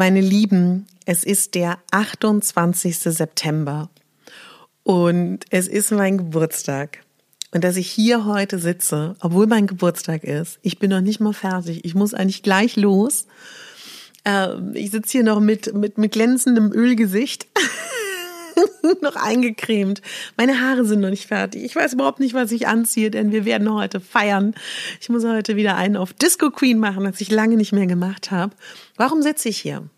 Meine Lieben, es ist der 28. September und es ist mein Geburtstag. Und dass ich hier heute sitze, obwohl mein Geburtstag ist, ich bin noch nicht mal fertig. Ich muss eigentlich gleich los. Ähm, ich sitze hier noch mit, mit, mit glänzendem Ölgesicht. noch eingecremt. Meine Haare sind noch nicht fertig. Ich weiß überhaupt nicht, was ich anziehe, denn wir werden heute feiern. Ich muss heute wieder einen auf Disco Queen machen, das ich lange nicht mehr gemacht habe. Warum sitze ich hier?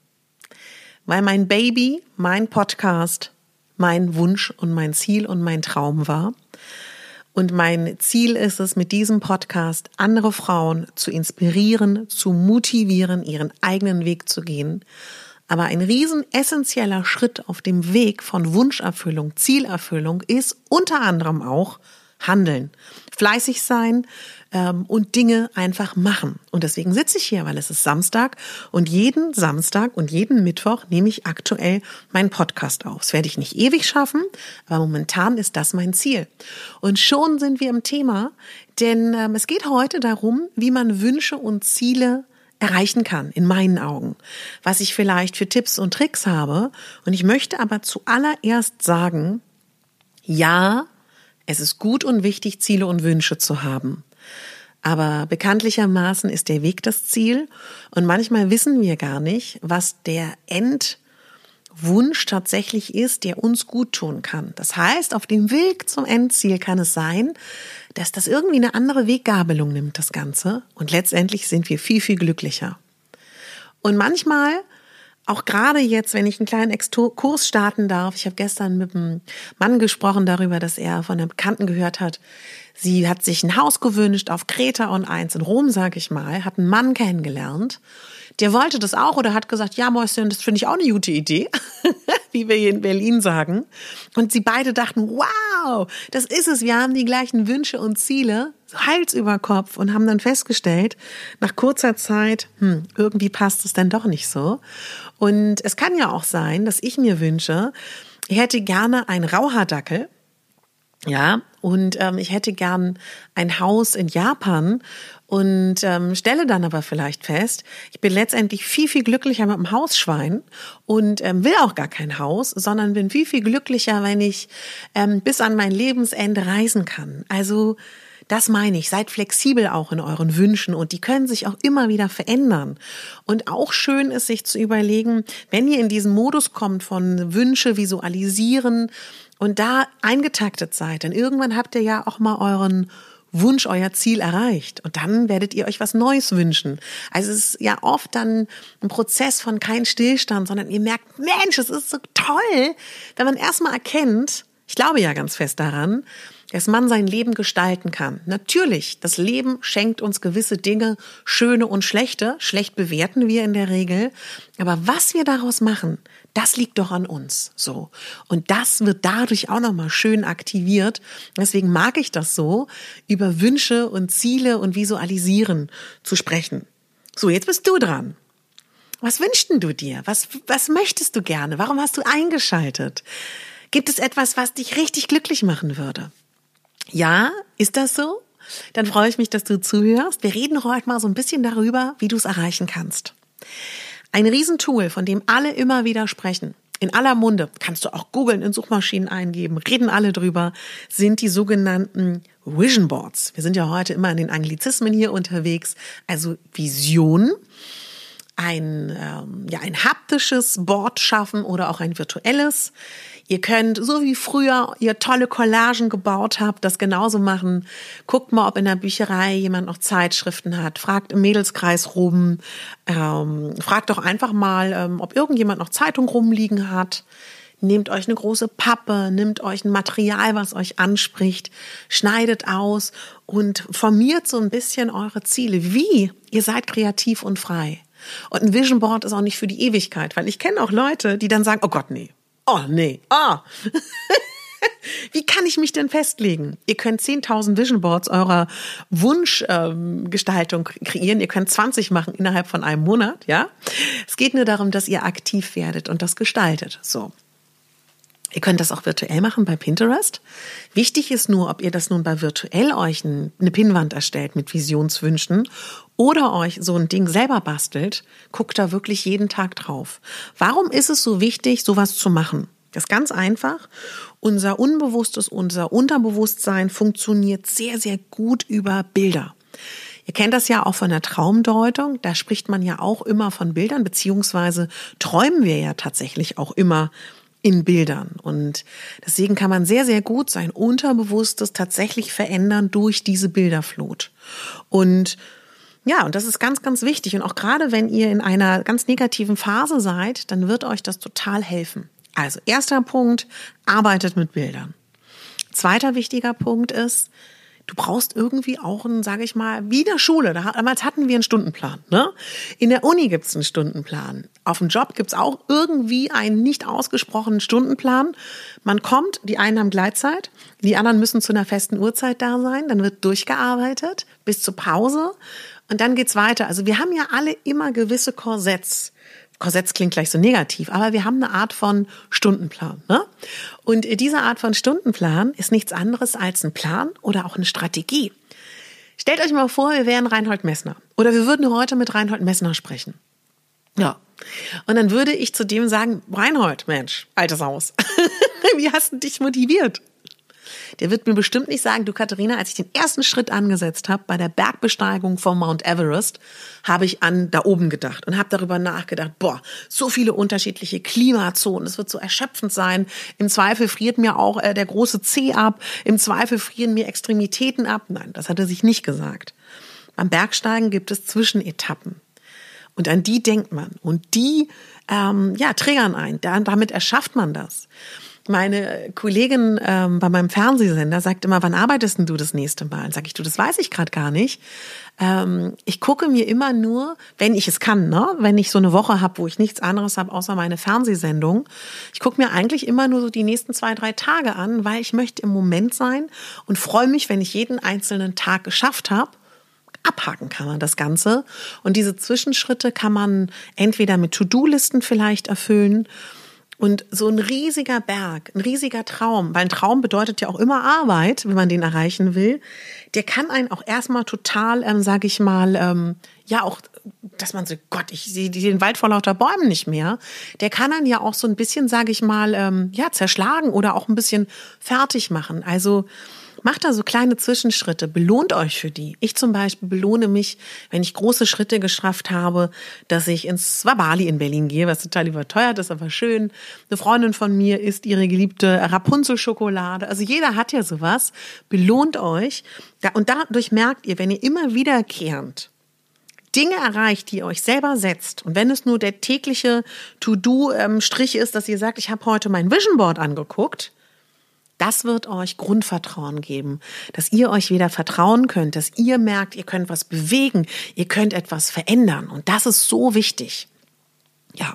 Weil mein Baby, mein Podcast, mein Wunsch und mein Ziel und mein Traum war. Und mein Ziel ist es, mit diesem Podcast andere Frauen zu inspirieren, zu motivieren, ihren eigenen Weg zu gehen aber ein riesen essentieller Schritt auf dem Weg von Wunscherfüllung, Zielerfüllung ist unter anderem auch Handeln, fleißig sein ähm, und Dinge einfach machen. Und deswegen sitze ich hier, weil es ist Samstag und jeden Samstag und jeden Mittwoch nehme ich aktuell meinen Podcast auf. Das werde ich nicht ewig schaffen, aber momentan ist das mein Ziel. Und schon sind wir im Thema, denn ähm, es geht heute darum, wie man Wünsche und Ziele erreichen kann, in meinen Augen, was ich vielleicht für Tipps und Tricks habe. Und ich möchte aber zuallererst sagen, ja, es ist gut und wichtig, Ziele und Wünsche zu haben. Aber bekanntlichermaßen ist der Weg das Ziel und manchmal wissen wir gar nicht, was der End Wunsch tatsächlich ist, der uns gut tun kann. Das heißt, auf dem Weg zum Endziel kann es sein, dass das irgendwie eine andere Weggabelung nimmt, das Ganze. Und letztendlich sind wir viel, viel glücklicher. Und manchmal, auch gerade jetzt, wenn ich einen kleinen Kurs starten darf, ich habe gestern mit einem Mann gesprochen darüber, dass er von einer Bekannten gehört hat, sie hat sich ein Haus gewünscht auf Kreta und eins in Rom, sag ich mal, hat einen Mann kennengelernt der wollte das auch oder hat gesagt, ja, Mäuschen, das finde ich auch eine gute Idee, wie wir hier in Berlin sagen. Und sie beide dachten, wow, das ist es, wir haben die gleichen Wünsche und Ziele, Hals über Kopf und haben dann festgestellt, nach kurzer Zeit, hm, irgendwie passt es dann doch nicht so. Und es kann ja auch sein, dass ich mir wünsche, ich hätte gerne einen Rauhaardackel, ja, und ähm, ich hätte gern ein Haus in Japan und ähm, stelle dann aber vielleicht fest, ich bin letztendlich viel, viel glücklicher mit dem Hausschwein und ähm, will auch gar kein Haus, sondern bin viel, viel glücklicher, wenn ich ähm, bis an mein Lebensende reisen kann. Also das meine ich. Seid flexibel auch in euren Wünschen und die können sich auch immer wieder verändern. Und auch schön ist sich zu überlegen, wenn ihr in diesen Modus kommt von Wünsche visualisieren und da eingetaktet seid, dann irgendwann habt ihr ja auch mal euren Wunsch, euer Ziel erreicht. Und dann werdet ihr euch was Neues wünschen. Also es ist ja oft dann ein Prozess von kein Stillstand, sondern ihr merkt, Mensch, es ist so toll, wenn man erstmal erkennt, ich glaube ja ganz fest daran, dass man sein Leben gestalten kann. Natürlich, das Leben schenkt uns gewisse Dinge, schöne und schlechte. Schlecht bewerten wir in der Regel. Aber was wir daraus machen, das liegt doch an uns, so. Und das wird dadurch auch nochmal schön aktiviert. Deswegen mag ich das so, über Wünsche und Ziele und Visualisieren zu sprechen. So, jetzt bist du dran. Was wünschst du dir? Was, was möchtest du gerne? Warum hast du eingeschaltet? Gibt es etwas, was dich richtig glücklich machen würde? Ja, ist das so? dann freue ich mich, dass du zuhörst. Wir reden heute mal so ein bisschen darüber, wie du es erreichen kannst. Ein Riesentool, von dem alle immer wieder sprechen, in aller Munde, kannst du auch googeln, in Suchmaschinen eingeben, reden alle drüber, sind die sogenannten Vision Boards. Wir sind ja heute immer in den Anglizismen hier unterwegs, also Visionen ein, ähm, ja, ein haptisches Board schaffen oder auch ein virtuelles. Ihr könnt, so wie früher ihr tolle Collagen gebaut habt, das genauso machen. Guckt mal, ob in der Bücherei jemand noch Zeitschriften hat. Fragt im Mädelskreis rum. Ähm, fragt doch einfach mal, ähm, ob irgendjemand noch Zeitung rumliegen hat. Nehmt euch eine große Pappe, nehmt euch ein Material, was euch anspricht, schneidet aus und formiert so ein bisschen eure Ziele. Wie? Ihr seid kreativ und frei. Und ein Vision Board ist auch nicht für die Ewigkeit, weil ich kenne auch Leute, die dann sagen, oh Gott, nee. Oh, nee. Ah. Oh. Wie kann ich mich denn festlegen? Ihr könnt 10.000 Vision Boards eurer Wunschgestaltung ähm, kreieren. Ihr könnt 20 machen innerhalb von einem Monat, ja? Es geht nur darum, dass ihr aktiv werdet und das gestaltet. So. Ihr könnt das auch virtuell machen bei Pinterest. Wichtig ist nur, ob ihr das nun bei virtuell euch eine Pinnwand erstellt mit Visionswünschen oder euch so ein Ding selber bastelt, guckt da wirklich jeden Tag drauf. Warum ist es so wichtig, sowas zu machen? Das ist ganz einfach. Unser Unbewusstes, unser Unterbewusstsein funktioniert sehr, sehr gut über Bilder. Ihr kennt das ja auch von der Traumdeutung. Da spricht man ja auch immer von Bildern, beziehungsweise träumen wir ja tatsächlich auch immer in Bildern. Und deswegen kann man sehr, sehr gut sein Unterbewusstes tatsächlich verändern durch diese Bilderflut. Und ja, und das ist ganz, ganz wichtig. Und auch gerade wenn ihr in einer ganz negativen Phase seid, dann wird euch das total helfen. Also erster Punkt, arbeitet mit Bildern. Zweiter wichtiger Punkt ist, du brauchst irgendwie auch einen, sage ich mal, wie in der Schule. Damals hatten wir einen Stundenplan. Ne? In der Uni gibt's einen Stundenplan. Auf dem Job gibt's auch irgendwie einen nicht ausgesprochenen Stundenplan. Man kommt, die einen haben Gleitzeit, die anderen müssen zu einer festen Uhrzeit da sein. Dann wird durchgearbeitet bis zur Pause und dann geht's weiter. Also wir haben ja alle immer gewisse Korsetts. Korsetts klingt gleich so negativ, aber wir haben eine Art von Stundenplan. Ne? Und diese Art von Stundenplan ist nichts anderes als ein Plan oder auch eine Strategie. Stellt euch mal vor, wir wären Reinhold Messner oder wir würden heute mit Reinhold Messner sprechen. Ja. Und dann würde ich zu dem sagen, Reinhold, Mensch, altes Haus, wie hast du dich motiviert? Der wird mir bestimmt nicht sagen, du Katharina, als ich den ersten Schritt angesetzt habe bei der Bergbesteigung von Mount Everest, habe ich an da oben gedacht und habe darüber nachgedacht, boah, so viele unterschiedliche Klimazonen, es wird so erschöpfend sein. Im Zweifel friert mir auch äh, der große C ab, im Zweifel frieren mir Extremitäten ab. Nein, das hat er sich nicht gesagt. Beim Bergsteigen gibt es Zwischenetappen. Und an die denkt man. Und die ähm, ja, triggern ein. Damit erschafft man das. Meine Kollegin ähm, bei meinem Fernsehsender sagt immer, wann arbeitest denn du das nächste Mal? Sag ich, du, das weiß ich gerade gar nicht. Ähm, ich gucke mir immer nur, wenn ich es kann, ne? wenn ich so eine Woche habe, wo ich nichts anderes habe, außer meine Fernsehsendung. Ich gucke mir eigentlich immer nur so die nächsten zwei, drei Tage an, weil ich möchte im Moment sein und freue mich, wenn ich jeden einzelnen Tag geschafft habe abhaken kann man das Ganze. Und diese Zwischenschritte kann man entweder mit To-Do-Listen vielleicht erfüllen und so ein riesiger Berg, ein riesiger Traum, weil ein Traum bedeutet ja auch immer Arbeit, wenn man den erreichen will, der kann einen auch erstmal total, ähm, sage ich mal, ähm, ja auch, dass man so, Gott, ich sehe den Wald vor lauter Bäumen nicht mehr. Der kann dann ja auch so ein bisschen, sage ich mal, ähm, ja zerschlagen oder auch ein bisschen fertig machen. Also Macht da so kleine Zwischenschritte, belohnt euch für die. Ich zum Beispiel belohne mich, wenn ich große Schritte geschafft habe, dass ich ins Wabali in Berlin gehe, was total überteuert ist, aber schön. Eine Freundin von mir isst ihre geliebte Rapunzel-Schokolade. Also jeder hat ja sowas. Belohnt euch. Und dadurch merkt ihr, wenn ihr immer wiederkehrend Dinge erreicht, die ihr euch selber setzt. Und wenn es nur der tägliche To-Do-Strich ist, dass ihr sagt, ich habe heute mein Vision Board angeguckt, das wird euch Grundvertrauen geben, dass ihr euch wieder vertrauen könnt, dass ihr merkt, ihr könnt was bewegen, ihr könnt etwas verändern. Und das ist so wichtig. Ja,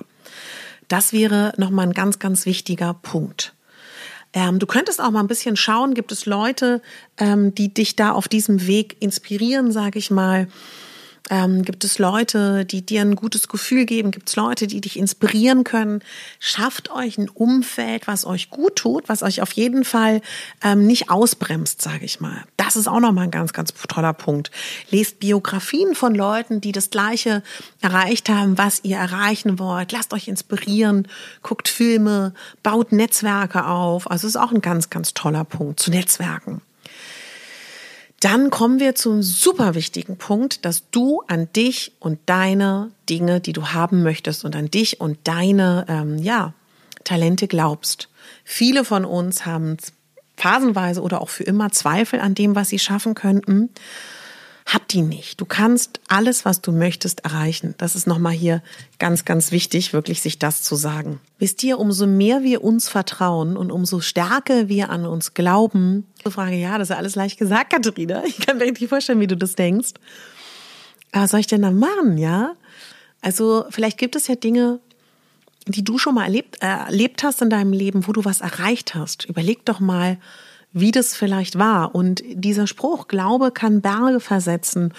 das wäre nochmal ein ganz, ganz wichtiger Punkt. Ähm, du könntest auch mal ein bisschen schauen, gibt es Leute, ähm, die dich da auf diesem Weg inspirieren, sage ich mal. Ähm, gibt es Leute, die dir ein gutes Gefühl geben? Gibt es Leute, die dich inspirieren können? Schafft euch ein Umfeld, was euch gut tut, was euch auf jeden Fall ähm, nicht ausbremst, sage ich mal. Das ist auch nochmal ein ganz, ganz toller Punkt. Lest Biografien von Leuten, die das Gleiche erreicht haben, was ihr erreichen wollt. Lasst euch inspirieren, guckt Filme, baut Netzwerke auf. Also ist auch ein ganz, ganz toller Punkt zu Netzwerken. Dann kommen wir zum super wichtigen Punkt, dass du an dich und deine Dinge, die du haben möchtest und an dich und deine ähm, ja, Talente glaubst. Viele von uns haben phasenweise oder auch für immer Zweifel an dem, was sie schaffen könnten hab die nicht. Du kannst alles, was du möchtest, erreichen. Das ist nochmal hier ganz, ganz wichtig, wirklich sich das zu sagen. Wisst ihr, umso mehr wir uns vertrauen und umso stärker wir an uns glauben, ich frage, ja, das ist alles leicht gesagt, Katharina. Ich kann mir richtig vorstellen, wie du das denkst. Aber was soll ich denn da machen, ja? Also, vielleicht gibt es ja Dinge, die du schon mal erlebt, äh, erlebt hast in deinem Leben, wo du was erreicht hast. Überleg doch mal, wie das vielleicht war. Und dieser Spruch, Glaube kann Berge versetzen,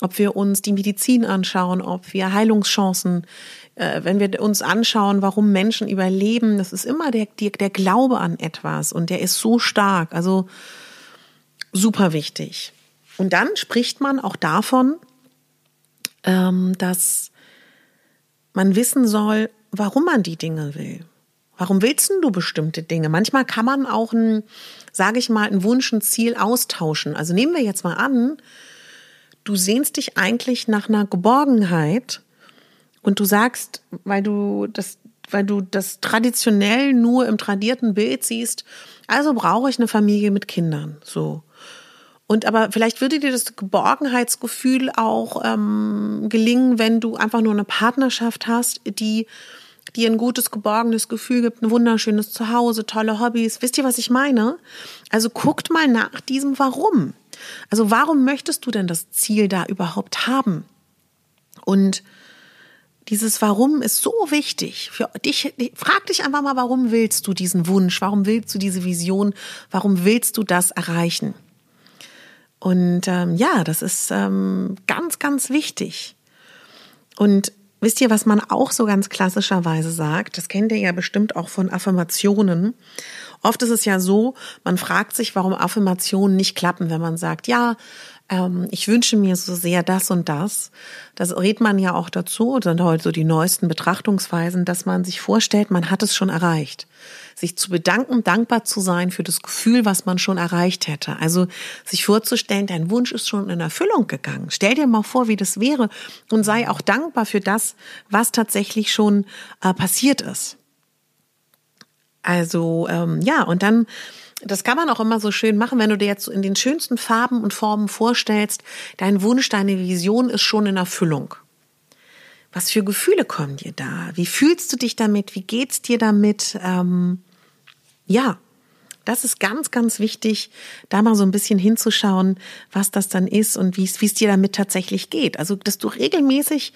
ob wir uns die Medizin anschauen, ob wir Heilungschancen, äh, wenn wir uns anschauen, warum Menschen überleben, das ist immer der, der, der Glaube an etwas und der ist so stark, also super wichtig. Und dann spricht man auch davon, ähm, dass man wissen soll, warum man die Dinge will. Warum willst du bestimmte Dinge? Manchmal kann man auch ein, sage ich mal, ein Wunsch, ein Ziel austauschen. Also nehmen wir jetzt mal an, du sehnst dich eigentlich nach einer Geborgenheit und du sagst, weil du das, weil du das traditionell nur im tradierten Bild siehst, also brauche ich eine Familie mit Kindern, so. Und aber vielleicht würde dir das Geborgenheitsgefühl auch ähm, gelingen, wenn du einfach nur eine Partnerschaft hast, die dir ein gutes, geborgenes Gefühl gibt, ein wunderschönes Zuhause, tolle Hobbys. Wisst ihr, was ich meine? Also guckt mal nach diesem Warum. Also warum möchtest du denn das Ziel da überhaupt haben? Und dieses Warum ist so wichtig für dich. Frag dich einfach mal, warum willst du diesen Wunsch? Warum willst du diese Vision? Warum willst du das erreichen? Und ähm, ja, das ist ähm, ganz, ganz wichtig. Und Wisst ihr, was man auch so ganz klassischerweise sagt? Das kennt ihr ja bestimmt auch von Affirmationen. Oft ist es ja so, man fragt sich, warum Affirmationen nicht klappen, wenn man sagt, ja, ähm, ich wünsche mir so sehr das und das. Das redet man ja auch dazu, sind heute so die neuesten Betrachtungsweisen, dass man sich vorstellt, man hat es schon erreicht. Sich zu bedanken, dankbar zu sein für das Gefühl, was man schon erreicht hätte. Also sich vorzustellen, dein Wunsch ist schon in Erfüllung gegangen. Stell dir mal vor, wie das wäre und sei auch dankbar für das, was tatsächlich schon äh, passiert ist. Also ähm, ja, und dann das kann man auch immer so schön machen, wenn du dir jetzt in den schönsten Farben und Formen vorstellst, dein Wunsch, deine Vision ist schon in Erfüllung. Was für Gefühle kommen dir da? Wie fühlst du dich damit? Wie geht's dir damit? Ähm, ja, das ist ganz, ganz wichtig, da mal so ein bisschen hinzuschauen, was das dann ist und wie es, wie es dir damit tatsächlich geht. Also, dass du regelmäßig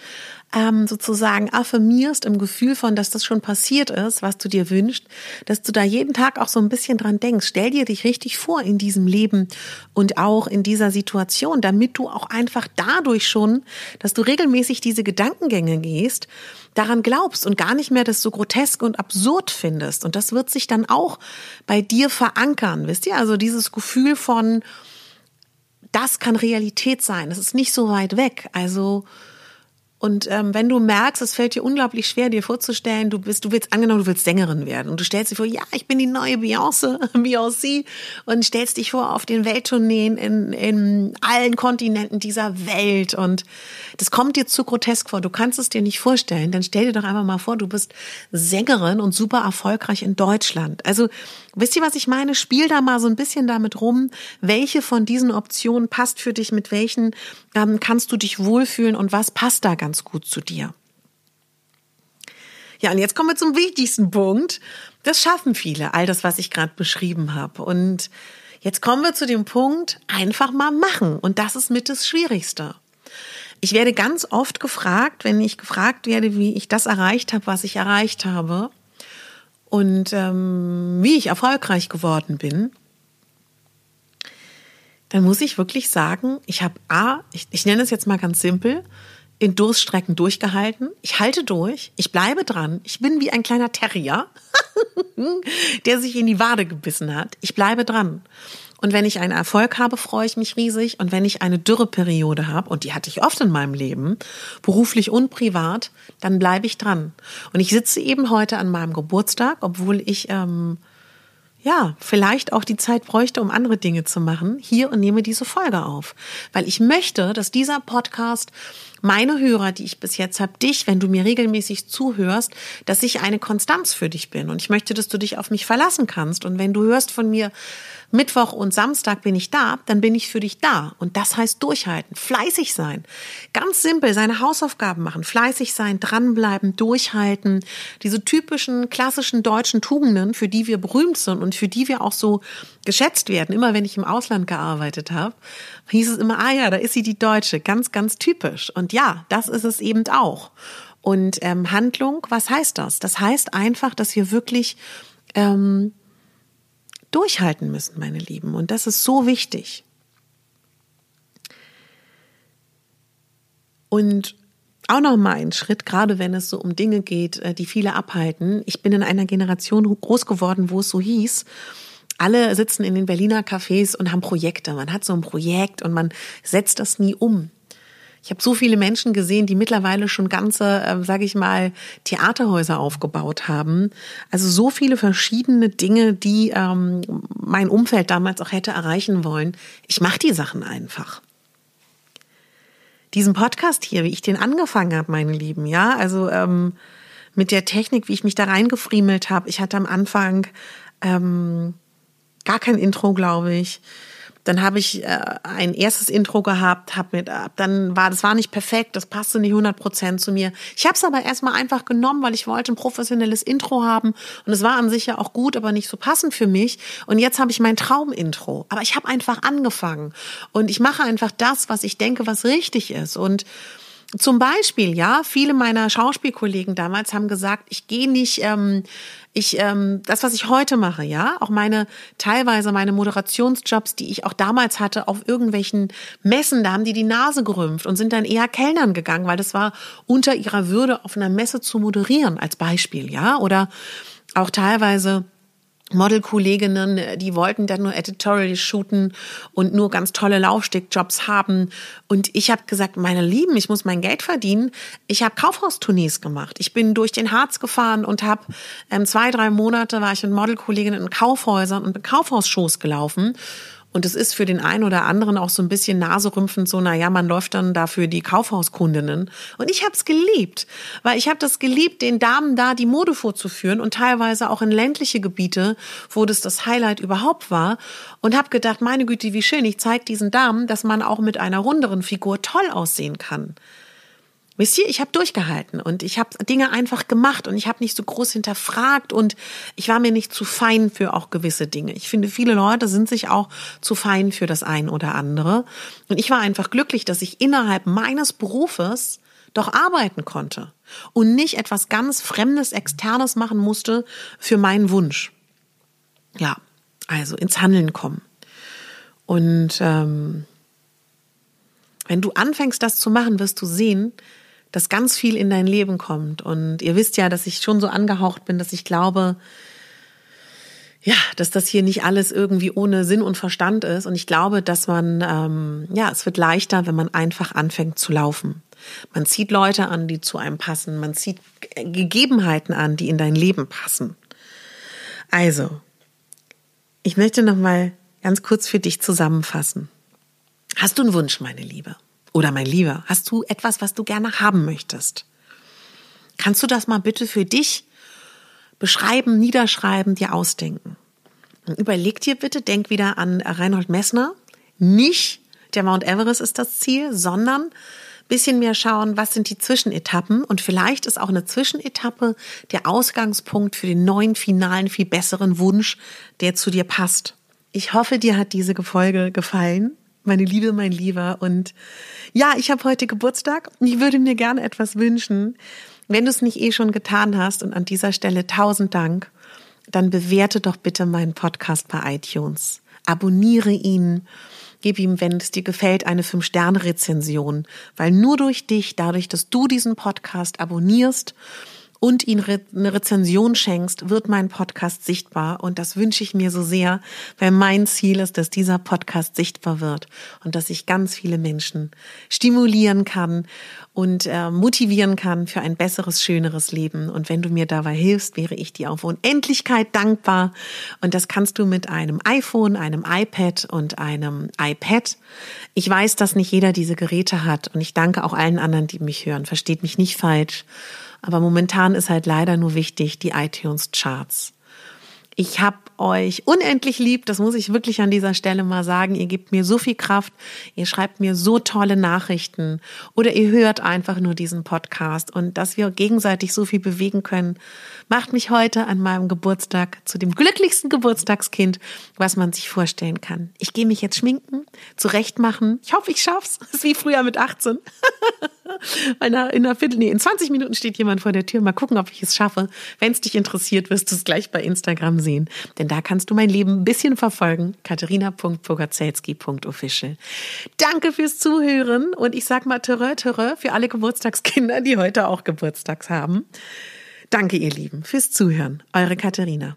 ähm, sozusagen affirmierst im Gefühl von, dass das schon passiert ist, was du dir wünschst, dass du da jeden Tag auch so ein bisschen dran denkst. Stell dir dich richtig vor in diesem Leben und auch in dieser Situation, damit du auch einfach dadurch schon, dass du regelmäßig diese Gedankengänge gehst, daran glaubst und gar nicht mehr das so grotesk und absurd findest. Und das wird sich dann auch bei dir verankern, wisst ihr? Also dieses Gefühl von, das kann Realität sein. Das ist nicht so weit weg. Also und ähm, wenn du merkst, es fällt dir unglaublich schwer, dir vorzustellen, du bist, du willst angenommen, du willst Sängerin werden und du stellst dir vor, ja, ich bin die neue Beyoncé, Beyoncé und stellst dich vor auf den Welttourneen in, in allen Kontinenten dieser Welt und das kommt dir zu grotesk vor. Du kannst es dir nicht vorstellen. Dann stell dir doch einfach mal vor, du bist Sängerin und super erfolgreich in Deutschland. Also wisst ihr, was ich meine? Spiel da mal so ein bisschen damit rum, welche von diesen Optionen passt für dich, mit welchen ähm, kannst du dich wohlfühlen und was passt da ganz ganz gut zu dir. Ja, und jetzt kommen wir zum wichtigsten Punkt. Das schaffen viele, all das, was ich gerade beschrieben habe. Und jetzt kommen wir zu dem Punkt, einfach mal machen. Und das ist mit das Schwierigste. Ich werde ganz oft gefragt, wenn ich gefragt werde, wie ich das erreicht habe, was ich erreicht habe und ähm, wie ich erfolgreich geworden bin, dann muss ich wirklich sagen, ich habe A, ich, ich nenne es jetzt mal ganz simpel, in Durststrecken durchgehalten. Ich halte durch, ich bleibe dran. Ich bin wie ein kleiner Terrier, der sich in die Wade gebissen hat. Ich bleibe dran. Und wenn ich einen Erfolg habe, freue ich mich riesig. Und wenn ich eine Dürreperiode habe, und die hatte ich oft in meinem Leben, beruflich und privat, dann bleibe ich dran. Und ich sitze eben heute an meinem Geburtstag, obwohl ich ähm, ja, vielleicht auch die Zeit bräuchte, um andere Dinge zu machen, hier und nehme diese Folge auf. Weil ich möchte, dass dieser Podcast meine Hörer, die ich bis jetzt habe, dich, wenn du mir regelmäßig zuhörst, dass ich eine Konstanz für dich bin. Und ich möchte, dass du dich auf mich verlassen kannst. Und wenn du hörst von mir, Mittwoch und Samstag bin ich da, dann bin ich für dich da. Und das heißt durchhalten, fleißig sein. Ganz simpel, seine Hausaufgaben machen, fleißig sein, dranbleiben, durchhalten. Diese typischen klassischen deutschen Tugenden, für die wir berühmt sind und für die wir auch so geschätzt werden. Immer wenn ich im Ausland gearbeitet habe, hieß es immer, ah ja, da ist sie die Deutsche, ganz, ganz typisch. Und ja, das ist es eben auch. Und ähm, Handlung, was heißt das? Das heißt einfach, dass wir wirklich ähm, durchhalten müssen, meine Lieben. Und das ist so wichtig. Und auch noch mal ein Schritt, gerade wenn es so um Dinge geht, äh, die viele abhalten. Ich bin in einer Generation groß geworden, wo es so hieß, alle sitzen in den Berliner Cafés und haben Projekte. Man hat so ein Projekt und man setzt das nie um. Ich habe so viele Menschen gesehen, die mittlerweile schon ganze, äh, sage ich mal, Theaterhäuser aufgebaut haben. Also so viele verschiedene Dinge, die ähm, mein Umfeld damals auch hätte erreichen wollen. Ich mache die Sachen einfach. Diesen Podcast hier, wie ich den angefangen habe, meine Lieben, ja, also ähm, mit der Technik, wie ich mich da reingefriemelt habe. Ich hatte am Anfang ähm, gar kein Intro, glaube ich. Dann habe ich äh, ein erstes Intro gehabt, hab mit, äh, dann war das war nicht perfekt, das passte nicht 100 Prozent zu mir. Ich habe es aber erstmal einfach genommen, weil ich wollte ein professionelles Intro haben und es war an sich ja auch gut, aber nicht so passend für mich. Und jetzt habe ich mein Traumintro. Aber ich habe einfach angefangen und ich mache einfach das, was ich denke, was richtig ist und zum Beispiel, ja, viele meiner Schauspielkollegen damals haben gesagt, ich gehe nicht, ähm, ich, ähm, das, was ich heute mache, ja, auch meine, teilweise meine Moderationsjobs, die ich auch damals hatte, auf irgendwelchen Messen, da haben die die Nase gerümpft und sind dann eher Kellnern gegangen, weil das war unter ihrer Würde, auf einer Messe zu moderieren, als Beispiel, ja, oder auch teilweise Modelkolleginnen, die wollten dann nur Editorial shooten und nur ganz tolle Laufstickjobs haben. Und ich habe gesagt, meine Lieben, ich muss mein Geld verdienen. Ich habe Kaufhaustournees gemacht. Ich bin durch den Harz gefahren und habe ähm, zwei, drei Monate war ich mit Modelkolleginnen in Kaufhäusern und Kaufhausshows gelaufen. Und es ist für den einen oder anderen auch so ein bisschen naserümpfend so, na ja, man läuft dann dafür die Kaufhauskundinnen. Und ich habe es geliebt, weil ich habe das geliebt, den Damen da die Mode vorzuführen und teilweise auch in ländliche Gebiete, wo das das Highlight überhaupt war. Und habe gedacht, meine Güte, wie schön, ich zeige diesen Damen, dass man auch mit einer runderen Figur toll aussehen kann. Wisst ich habe durchgehalten und ich habe Dinge einfach gemacht und ich habe nicht so groß hinterfragt und ich war mir nicht zu fein für auch gewisse Dinge. Ich finde, viele Leute sind sich auch zu fein für das ein oder andere. Und ich war einfach glücklich, dass ich innerhalb meines Berufes doch arbeiten konnte und nicht etwas ganz Fremdes, Externes machen musste für meinen Wunsch. Ja, also ins Handeln kommen. Und ähm, wenn du anfängst, das zu machen, wirst du sehen, dass ganz viel in dein Leben kommt. Und ihr wisst ja, dass ich schon so angehaucht bin, dass ich glaube, ja, dass das hier nicht alles irgendwie ohne Sinn und Verstand ist. Und ich glaube, dass man, ähm, ja, es wird leichter, wenn man einfach anfängt zu laufen. Man zieht Leute an, die zu einem passen. Man zieht Gegebenheiten an, die in dein Leben passen. Also, ich möchte noch mal ganz kurz für dich zusammenfassen. Hast du einen Wunsch, meine Liebe? Oder mein Lieber, hast du etwas, was du gerne haben möchtest? Kannst du das mal bitte für dich beschreiben, niederschreiben, dir ausdenken? Und überleg dir bitte, denk wieder an Reinhold Messner. Nicht der Mount Everest ist das Ziel, sondern bisschen mehr schauen, was sind die Zwischenetappen und vielleicht ist auch eine Zwischenetappe der Ausgangspunkt für den neuen finalen, viel besseren Wunsch, der zu dir passt. Ich hoffe, dir hat diese Folge gefallen meine Liebe, mein Lieber. Und ja, ich habe heute Geburtstag ich würde mir gerne etwas wünschen. Wenn du es nicht eh schon getan hast und an dieser Stelle tausend Dank, dann bewerte doch bitte meinen Podcast bei iTunes. Abonniere ihn Gib ihm, wenn es dir gefällt, eine 5-Sterne-Rezension, weil nur durch dich, dadurch, dass du diesen Podcast abonnierst und ihn eine Rezension schenkst, wird mein Podcast sichtbar. Und das wünsche ich mir so sehr, weil mein Ziel ist, dass dieser Podcast sichtbar wird und dass ich ganz viele Menschen stimulieren kann und äh, motivieren kann für ein besseres, schöneres Leben. Und wenn du mir dabei hilfst, wäre ich dir auf Unendlichkeit dankbar. Und das kannst du mit einem iPhone, einem iPad und einem iPad. Ich weiß, dass nicht jeder diese Geräte hat und ich danke auch allen anderen, die mich hören. Versteht mich nicht falsch. Aber momentan ist halt leider nur wichtig die iTunes Charts. Ich habe euch unendlich lieb, das muss ich wirklich an dieser Stelle mal sagen. Ihr gebt mir so viel Kraft, ihr schreibt mir so tolle Nachrichten oder ihr hört einfach nur diesen Podcast und dass wir gegenseitig so viel bewegen können, macht mich heute an meinem Geburtstag zu dem glücklichsten Geburtstagskind, was man sich vorstellen kann. Ich gehe mich jetzt schminken, zurechtmachen. Ich hoffe, ich schaff's. Das ist wie früher mit 18. in einer Viertel, nee, in 20 Minuten steht jemand vor der Tür. Mal gucken, ob ich es schaffe. Wenn es dich interessiert, wirst du es gleich bei Instagram sehen. Denn da kannst du mein Leben ein bisschen verfolgen. katharina.pogacelski.official. Danke fürs Zuhören und ich sag mal Terreur, Terreur für alle Geburtstagskinder, die heute auch Geburtstags haben. Danke, ihr Lieben, fürs Zuhören. Eure Katharina.